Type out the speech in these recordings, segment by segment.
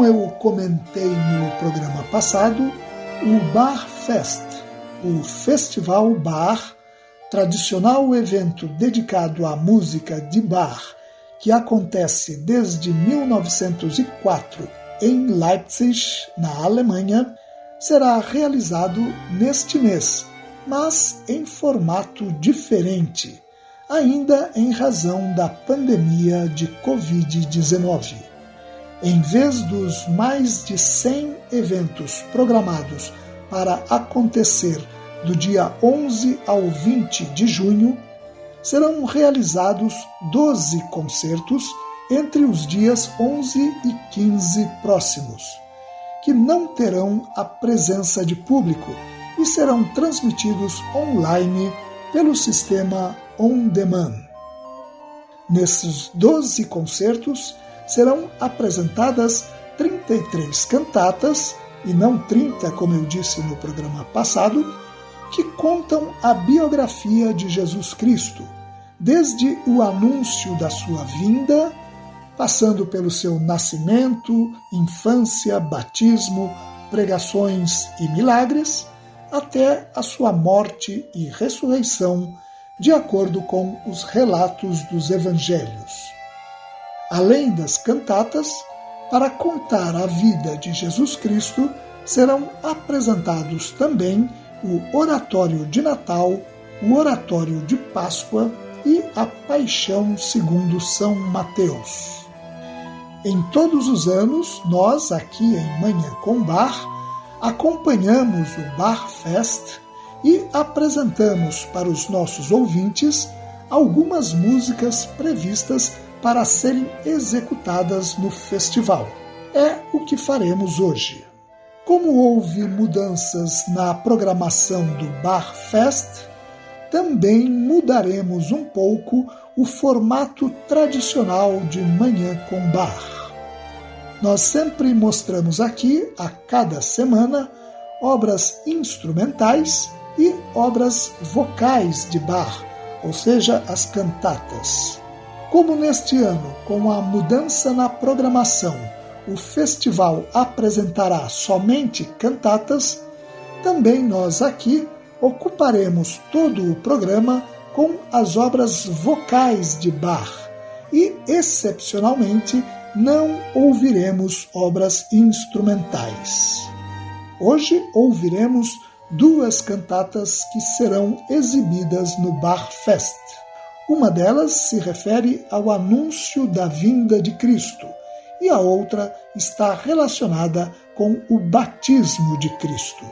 Como eu comentei no programa passado, o Bar Fest, o Festival Bar, tradicional evento dedicado à música de bar, que acontece desde 1904 em Leipzig, na Alemanha, será realizado neste mês, mas em formato diferente, ainda em razão da pandemia de Covid-19 em vez dos mais de 100 eventos programados para acontecer do dia 11 ao 20 de junho, serão realizados 12 concertos entre os dias 11 e 15 próximos, que não terão a presença de público e serão transmitidos online pelo sistema On Demand. Nesses 12 concertos, serão apresentadas 33 cantatas, e não 30, como eu disse no programa passado, que contam a biografia de Jesus Cristo, desde o anúncio da sua vinda, passando pelo seu nascimento, infância, batismo, pregações e milagres, até a sua morte e ressurreição, de acordo com os relatos dos evangelhos além das cantatas, para contar a vida de Jesus Cristo, serão apresentados também o Oratório de Natal, o Oratório de Páscoa e a Paixão segundo São Mateus. Em todos os anos, nós aqui em Manhã com Bar acompanhamos o Bar Fest e apresentamos para os nossos ouvintes algumas músicas previstas para serem executadas no festival. É o que faremos hoje. Como houve mudanças na programação do Bar Fest, também mudaremos um pouco o formato tradicional de Manhã com Bar. Nós sempre mostramos aqui, a cada semana, obras instrumentais e obras vocais de Bar, ou seja, as cantatas. Como neste ano, com a mudança na programação, o festival apresentará somente cantatas, também nós aqui ocuparemos todo o programa com as obras vocais de Bach e, excepcionalmente, não ouviremos obras instrumentais. Hoje ouviremos duas cantatas que serão exibidas no Bach Fest. Uma delas se refere ao anúncio da vinda de Cristo e a outra está relacionada com o batismo de Cristo.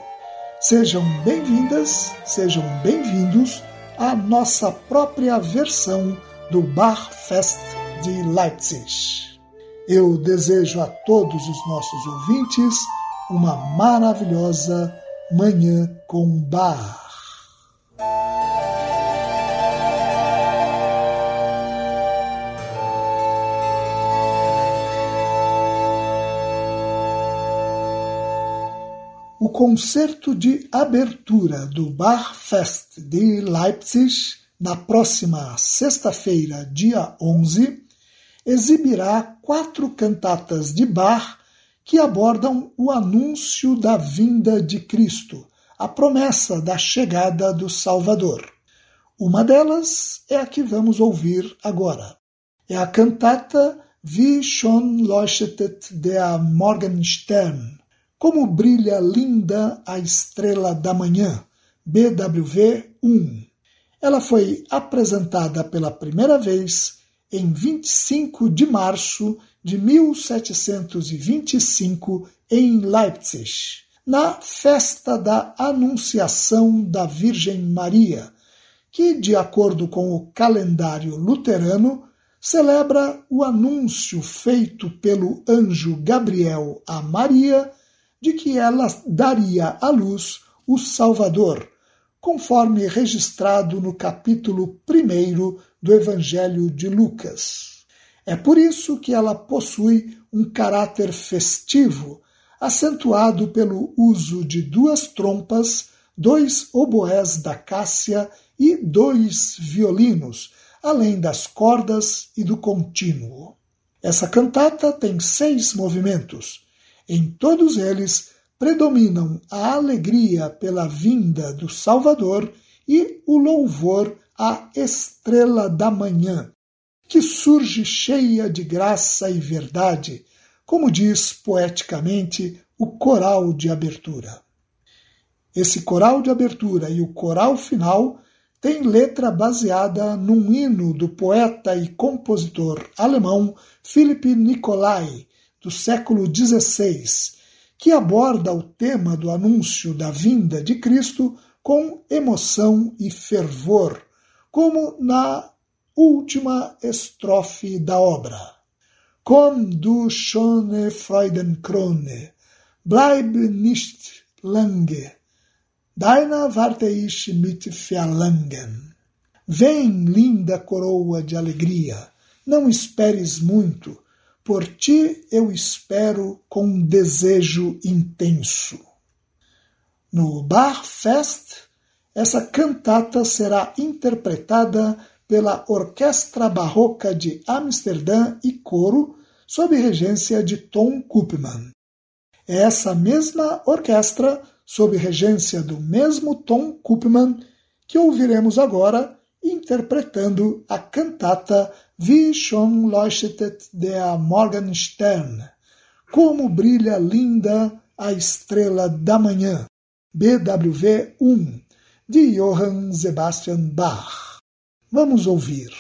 Sejam bem-vindas, sejam bem-vindos à nossa própria versão do Bar Fest de Leipzig. Eu desejo a todos os nossos ouvintes uma maravilhosa Manhã com Bar. O concerto de abertura do Barfest de Leipzig, na próxima sexta-feira, dia 11, exibirá quatro cantatas de Bach que abordam o anúncio da vinda de Cristo, a promessa da chegada do Salvador. Uma delas é a que vamos ouvir agora. É a cantata Wie schon leuchtet der Morgenstern, como brilha linda a estrela da manhã, BWV 1. Ela foi apresentada pela primeira vez em 25 de março de 1725 em Leipzig, na festa da Anunciação da Virgem Maria, que, de acordo com o calendário luterano, celebra o anúncio feito pelo anjo Gabriel a Maria de que ela daria à luz o Salvador, conforme registrado no capítulo 1 do Evangelho de Lucas. É por isso que ela possui um caráter festivo, acentuado pelo uso de duas trompas, dois oboés da Cássia e dois violinos, além das cordas e do contínuo. Essa cantata tem seis movimentos, em todos eles predominam a alegria pela vinda do Salvador e o louvor à estrela da manhã, que surge cheia de graça e verdade, como diz poeticamente o coral de abertura. Esse coral de abertura e o coral final têm letra baseada num hino do poeta e compositor alemão Philipp Nicolai, do século XVI, que aborda o tema do anúncio da vinda de Cristo com emoção e fervor, como na última estrofe da obra. Komm du schöne Freudenkrone, bleib nicht lange, deiner warte ich mit Verlangen. Vem, linda coroa de alegria, não esperes muito, por ti eu espero com um desejo intenso. No Bar Fest, essa cantata será interpretada pela Orquestra Barroca de Amsterdã e coro, sob regência de Tom Koopman. É essa mesma orquestra, sob regência do mesmo Tom Koopman, que ouviremos agora interpretando a cantata Wie schon leuchtet der Morgenstern, como brilha linda a estrela da manhã, BWV 1, de Johann Sebastian Bach. Vamos ouvir.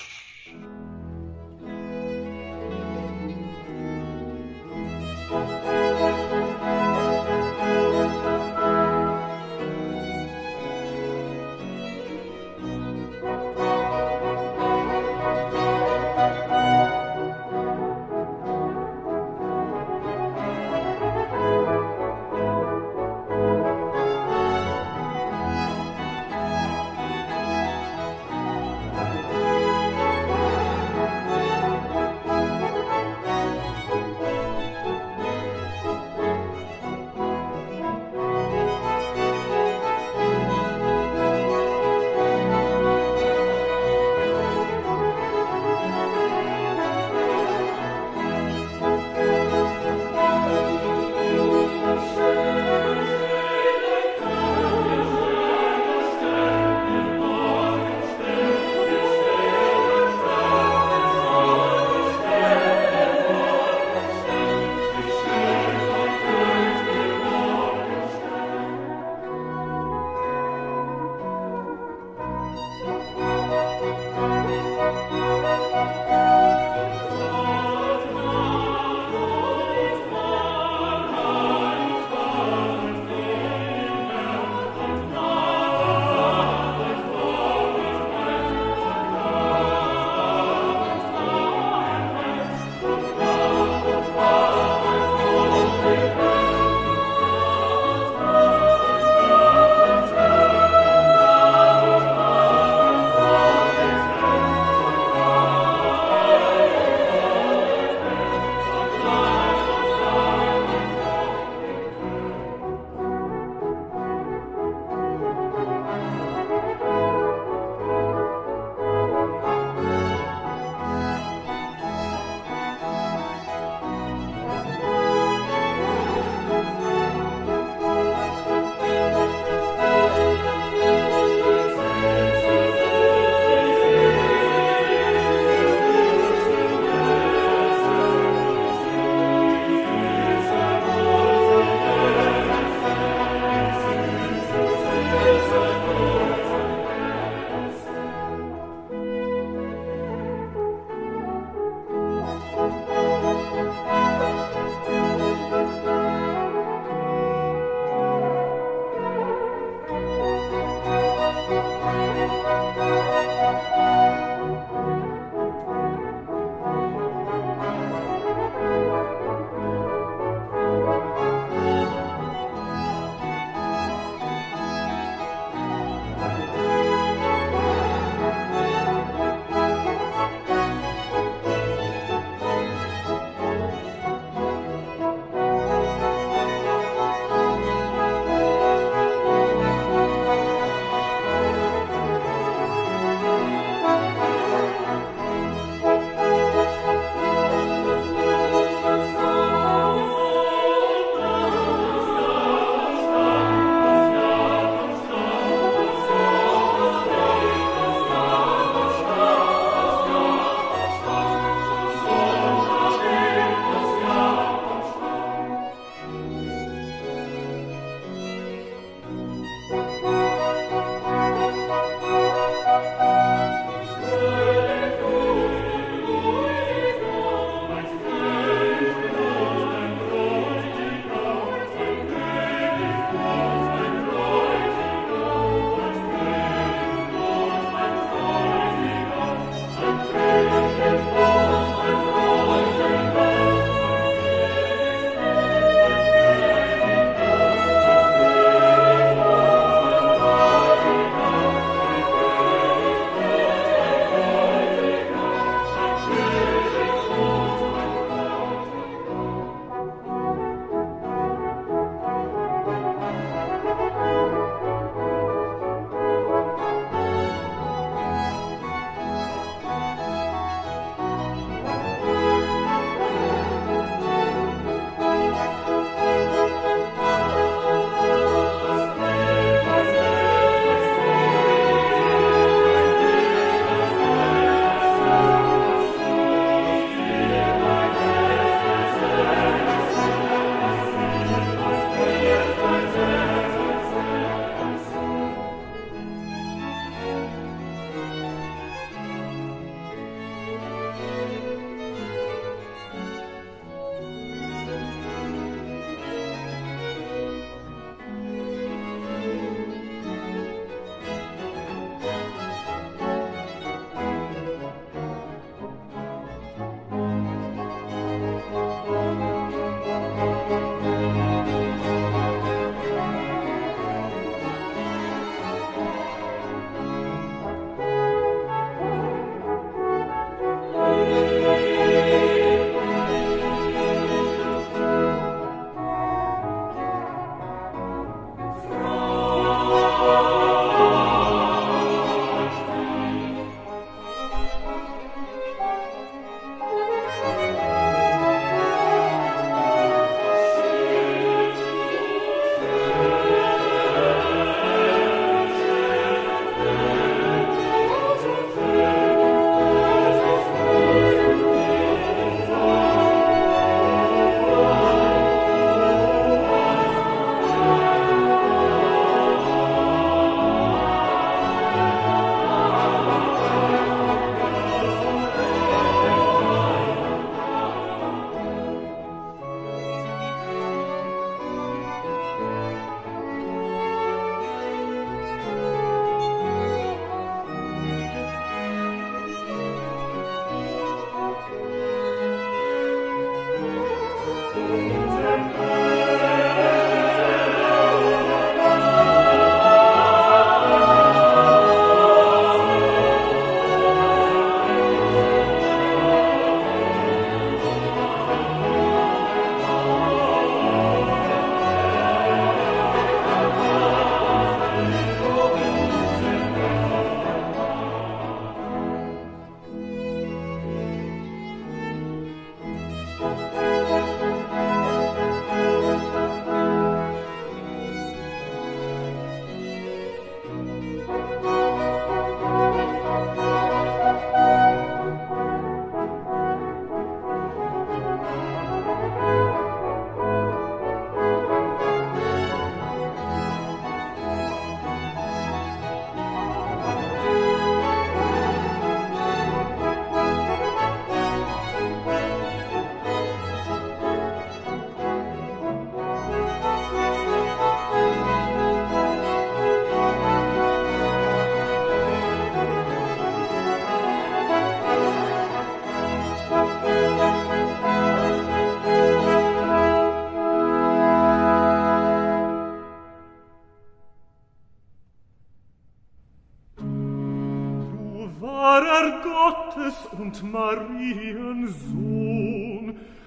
und Mariensohn,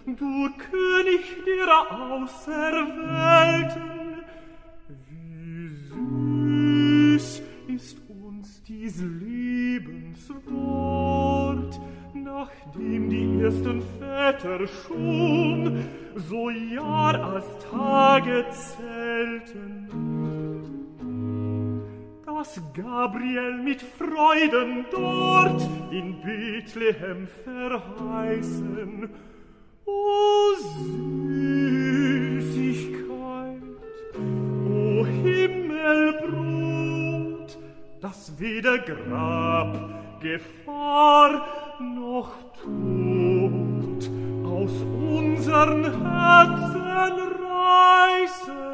du König derer Außer Gabriel mit Freuden dort in Bethlehem verheißen. O Süßigkeit, o Himmelbrot, das weder Grab, Gefahr noch Tod aus unseren Herzen reißen.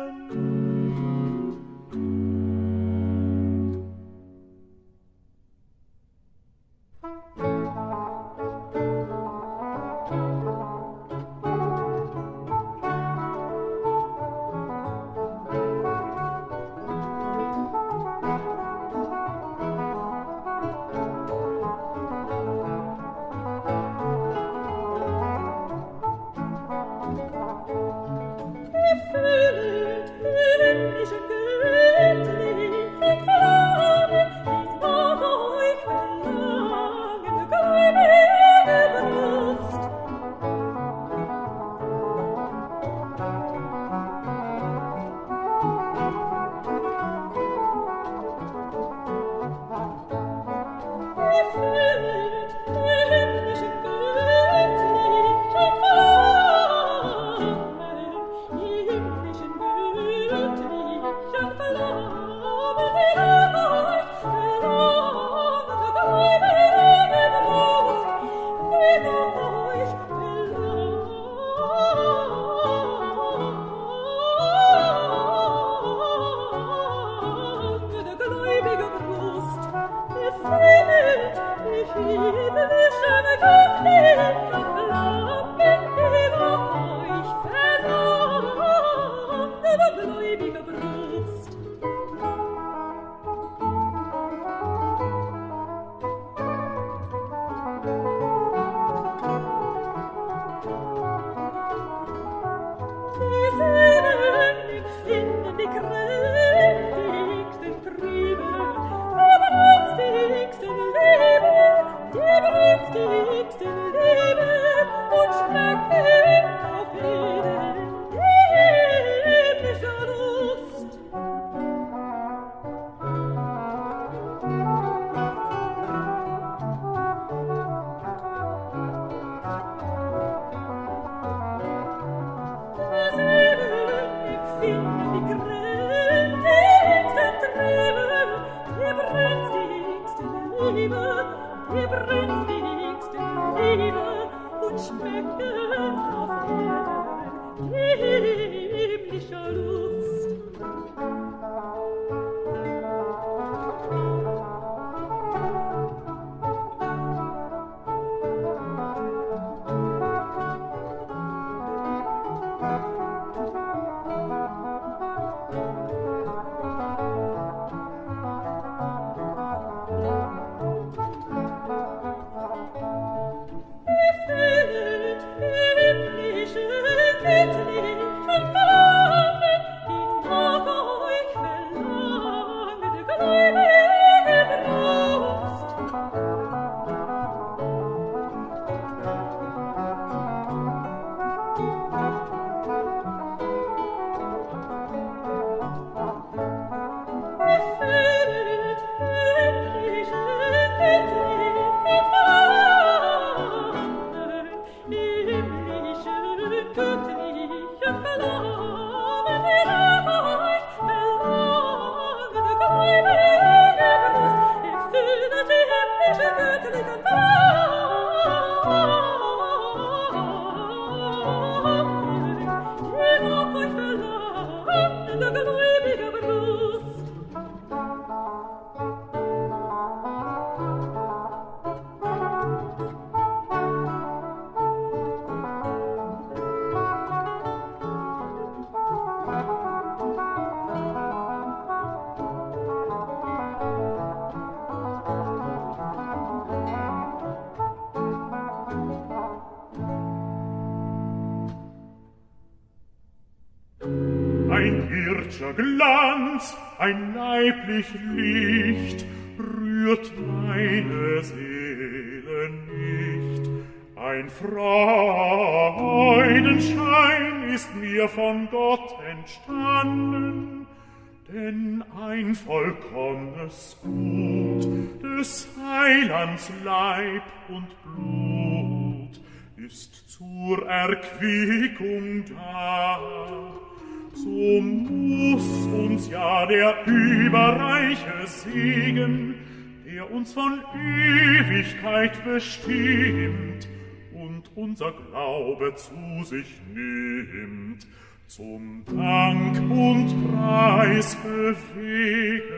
ein leiblich Licht, rührt meine Seele nicht. Ein Freudenschein ist mir von Gott entstanden, denn ein vollkommenes Gut des Heilands Leib und Blut ist zur Erquickung da. So muss uns ja der überreiche Segen, der uns von Ewigkeit bestimmt und unser Glaube zu sich nimmt, zum Dank und Preis bewegen.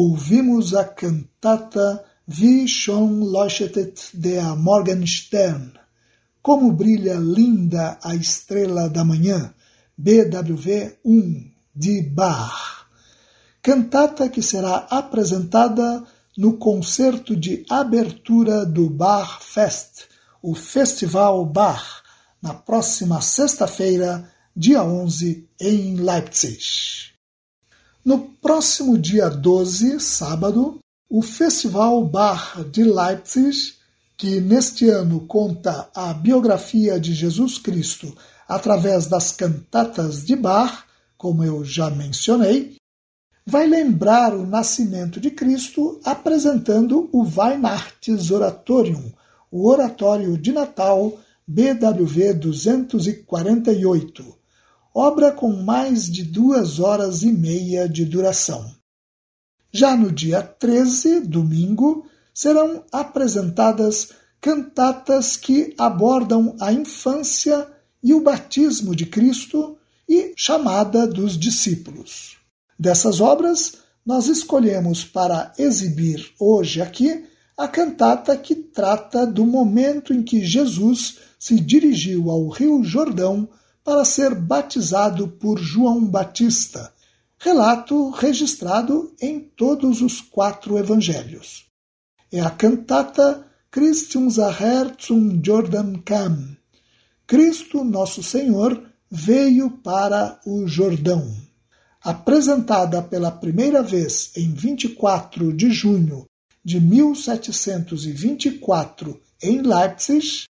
ouvimos a cantata Wie schon leuchtet der Morgenstern, Como brilha linda a estrela da manhã, BWV 1, de Bach. Cantata que será apresentada no concerto de abertura do Bach Fest, o Festival Bach, na próxima sexta-feira, dia 11, em Leipzig. No próximo dia 12, sábado, o Festival Bar de Leipzig, que neste ano conta a biografia de Jesus Cristo através das cantatas de Bach, como eu já mencionei, vai lembrar o nascimento de Cristo apresentando o Weihnachtsoratorium, o Oratório de Natal BWV 248 obra com mais de duas horas e meia de duração. Já no dia 13, domingo, serão apresentadas cantatas que abordam a infância e o batismo de Cristo e chamada dos discípulos. Dessas obras, nós escolhemos para exibir hoje aqui a cantata que trata do momento em que Jesus se dirigiu ao Rio Jordão para ser batizado por João Batista, relato registrado em todos os quatro evangelhos. É a cantata Christ unser Herr zum Jordan kam. Cristo, nosso Senhor, veio para o Jordão. Apresentada pela primeira vez em 24 de junho de 1724 em Leipzig,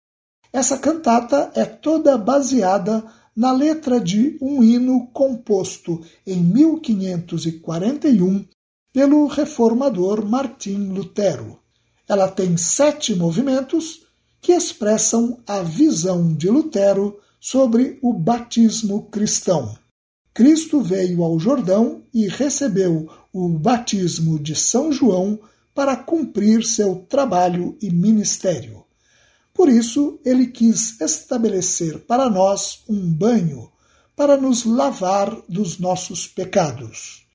essa cantata é toda baseada na letra de um hino composto em 1541 pelo reformador Martim Lutero. Ela tem sete movimentos que expressam a visão de Lutero sobre o batismo cristão. Cristo veio ao Jordão e recebeu o batismo de São João para cumprir seu trabalho e ministério. Por isso, ele quis estabelecer para nós um banho para nos lavar dos nossos pecados.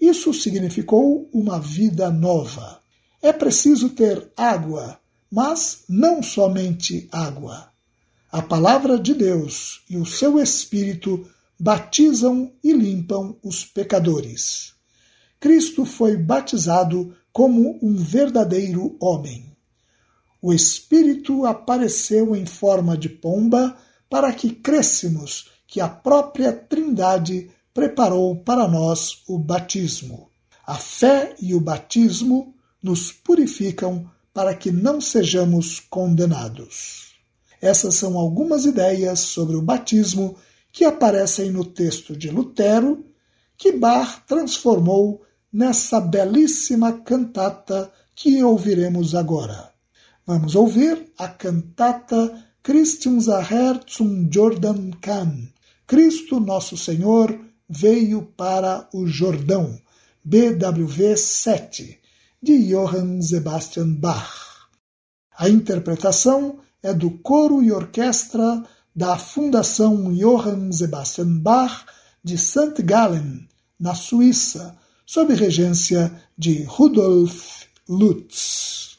Isso significou uma vida nova. É preciso ter água, mas não somente água. A palavra de Deus e o seu Espírito batizam e limpam os pecadores. Cristo foi batizado como um verdadeiro homem o Espírito apareceu em forma de pomba para que crêssemos que a própria Trindade preparou para nós o batismo. A fé e o batismo nos purificam para que não sejamos condenados. Essas são algumas ideias sobre o batismo que aparecem no texto de Lutero, que Bach transformou nessa belíssima cantata que ouviremos agora. Vamos ouvir a cantata Christ unser Herr zum Jordan kam. Cristo Nosso Senhor veio para o Jordão. BWV 7, de Johann Sebastian Bach. A interpretação é do coro e orquestra da Fundação Johann Sebastian Bach de St. Gallen, na Suíça, sob regência de Rudolf Lutz.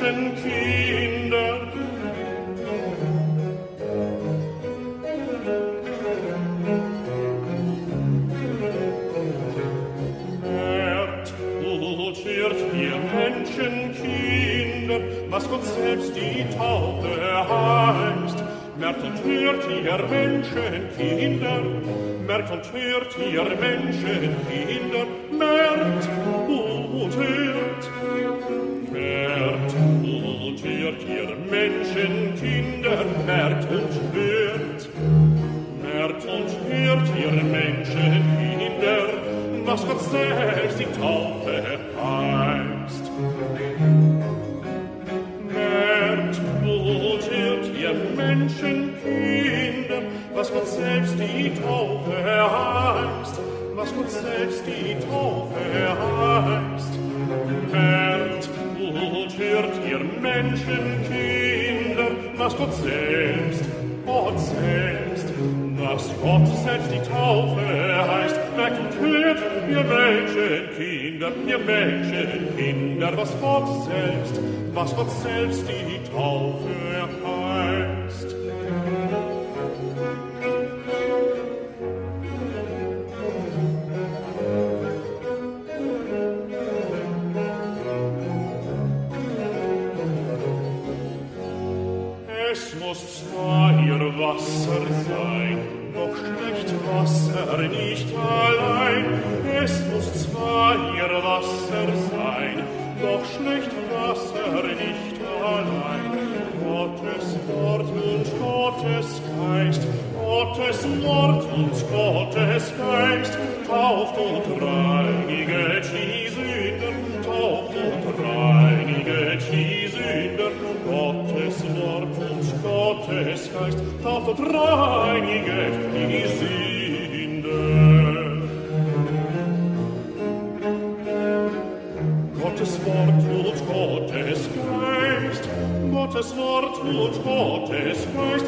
Menschenkinder. Hört, gut ihr Menschenkinder, was Gott selbst die Taufe heißt. Merkt und hört, ihr Menschenkinder, merkt und ihr Menschenkinder, ihr Menschen, Kinder, was Gott selbst, was Gott selbst die Taufe erheißt. Es muss zwar ihr Wasser sein, doch schlecht Wasser nicht allein. Es muss zwar ihr Wasser nicht Wasser, nicht allein. Gottes Wort und Gottes Geist, Gottes Wort und Gottes Geist, tauft und reiniget die Sünden, tauft und reiniget die Sünden. Gottes Wort und Gottes Geist, tauft und reiniget die Sünden. und Gottes Geist,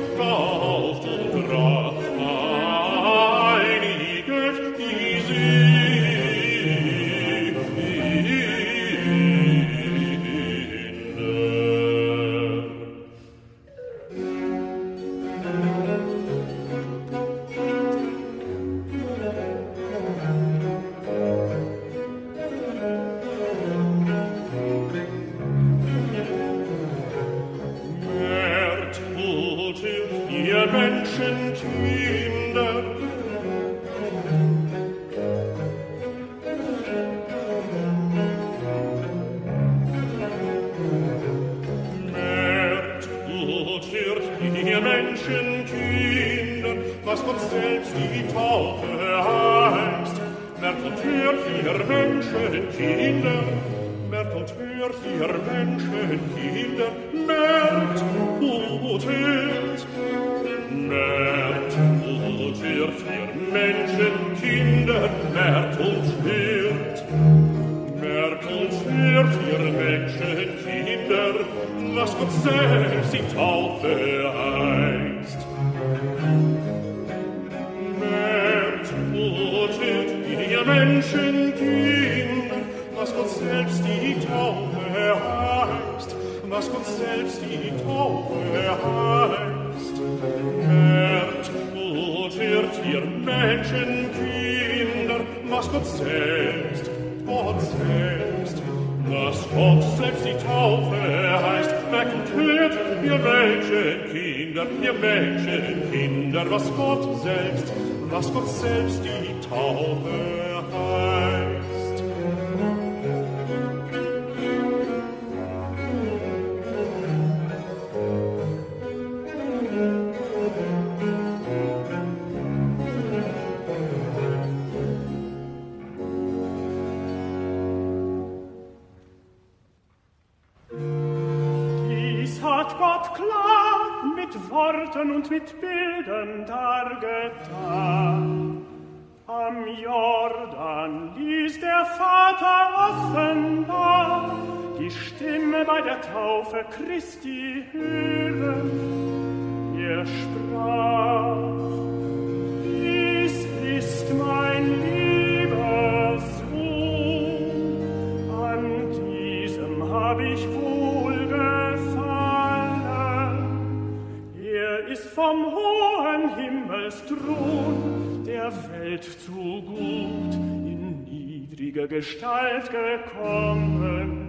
Menschenkinder, merkt und hört, merkt und hört, ihr Menschenkinder, was Gott selbst die Taufe heißt. Merkt und ihr Menschen, Menschenkinder, was Gott selbst die Taufe heißt, was Gott selbst die Taufe heißt. das Gott selbst, Gott selbst, dass Gott selbst die Taufe heißt, merkt und hört, ihr Menschenkinder, ihr Menschenkinder, was Gott selbst, was Gott selbst die Taufe heißt. Taufe Christi hören. Er sprach, dies ist mein lieber Sohn, an diesem hab ich wohlgefallen. Er ist vom hohen Himmelsthron der Welt zu gut in niedriger Gestalt gekommen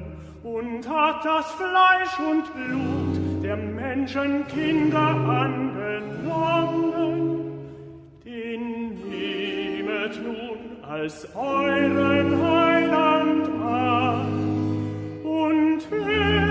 und hat das Fleisch und Blut der Menschenkinder angenommen. Den nehmet nun als euren Heiland an und hört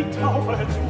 die Taufe zu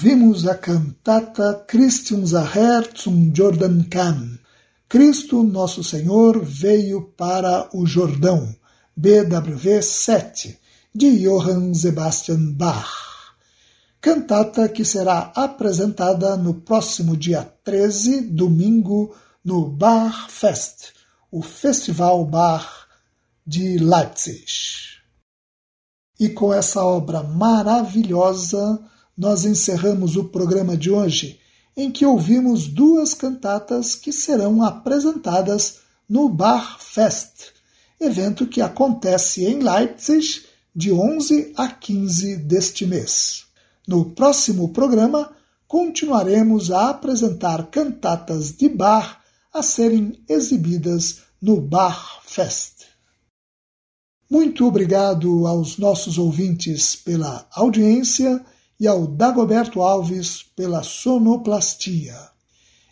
ouvimos a cantata Christum Zaher zum Jordan Kam. Cristo Nosso Senhor veio para o Jordão, BWV 7, de Johann Sebastian Bach. Cantata que será apresentada no próximo dia 13, domingo, no Bar Fest, o Festival Bar de Leipzig. E com essa obra maravilhosa, nós encerramos o programa de hoje, em que ouvimos duas cantatas que serão apresentadas no Bar Fest, evento que acontece em Leipzig de 11 a 15 deste mês. No próximo programa, continuaremos a apresentar cantatas de bar a serem exibidas no Bar Fest. Muito obrigado aos nossos ouvintes pela audiência e ao Dagoberto Alves pela sonoplastia.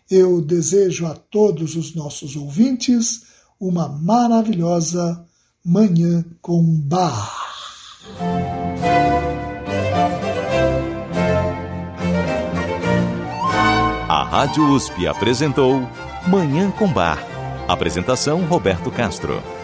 Eu desejo a todos os nossos ouvintes uma maravilhosa Manhã com Bar. A Rádio USP apresentou Manhã com Bar. Apresentação Roberto Castro.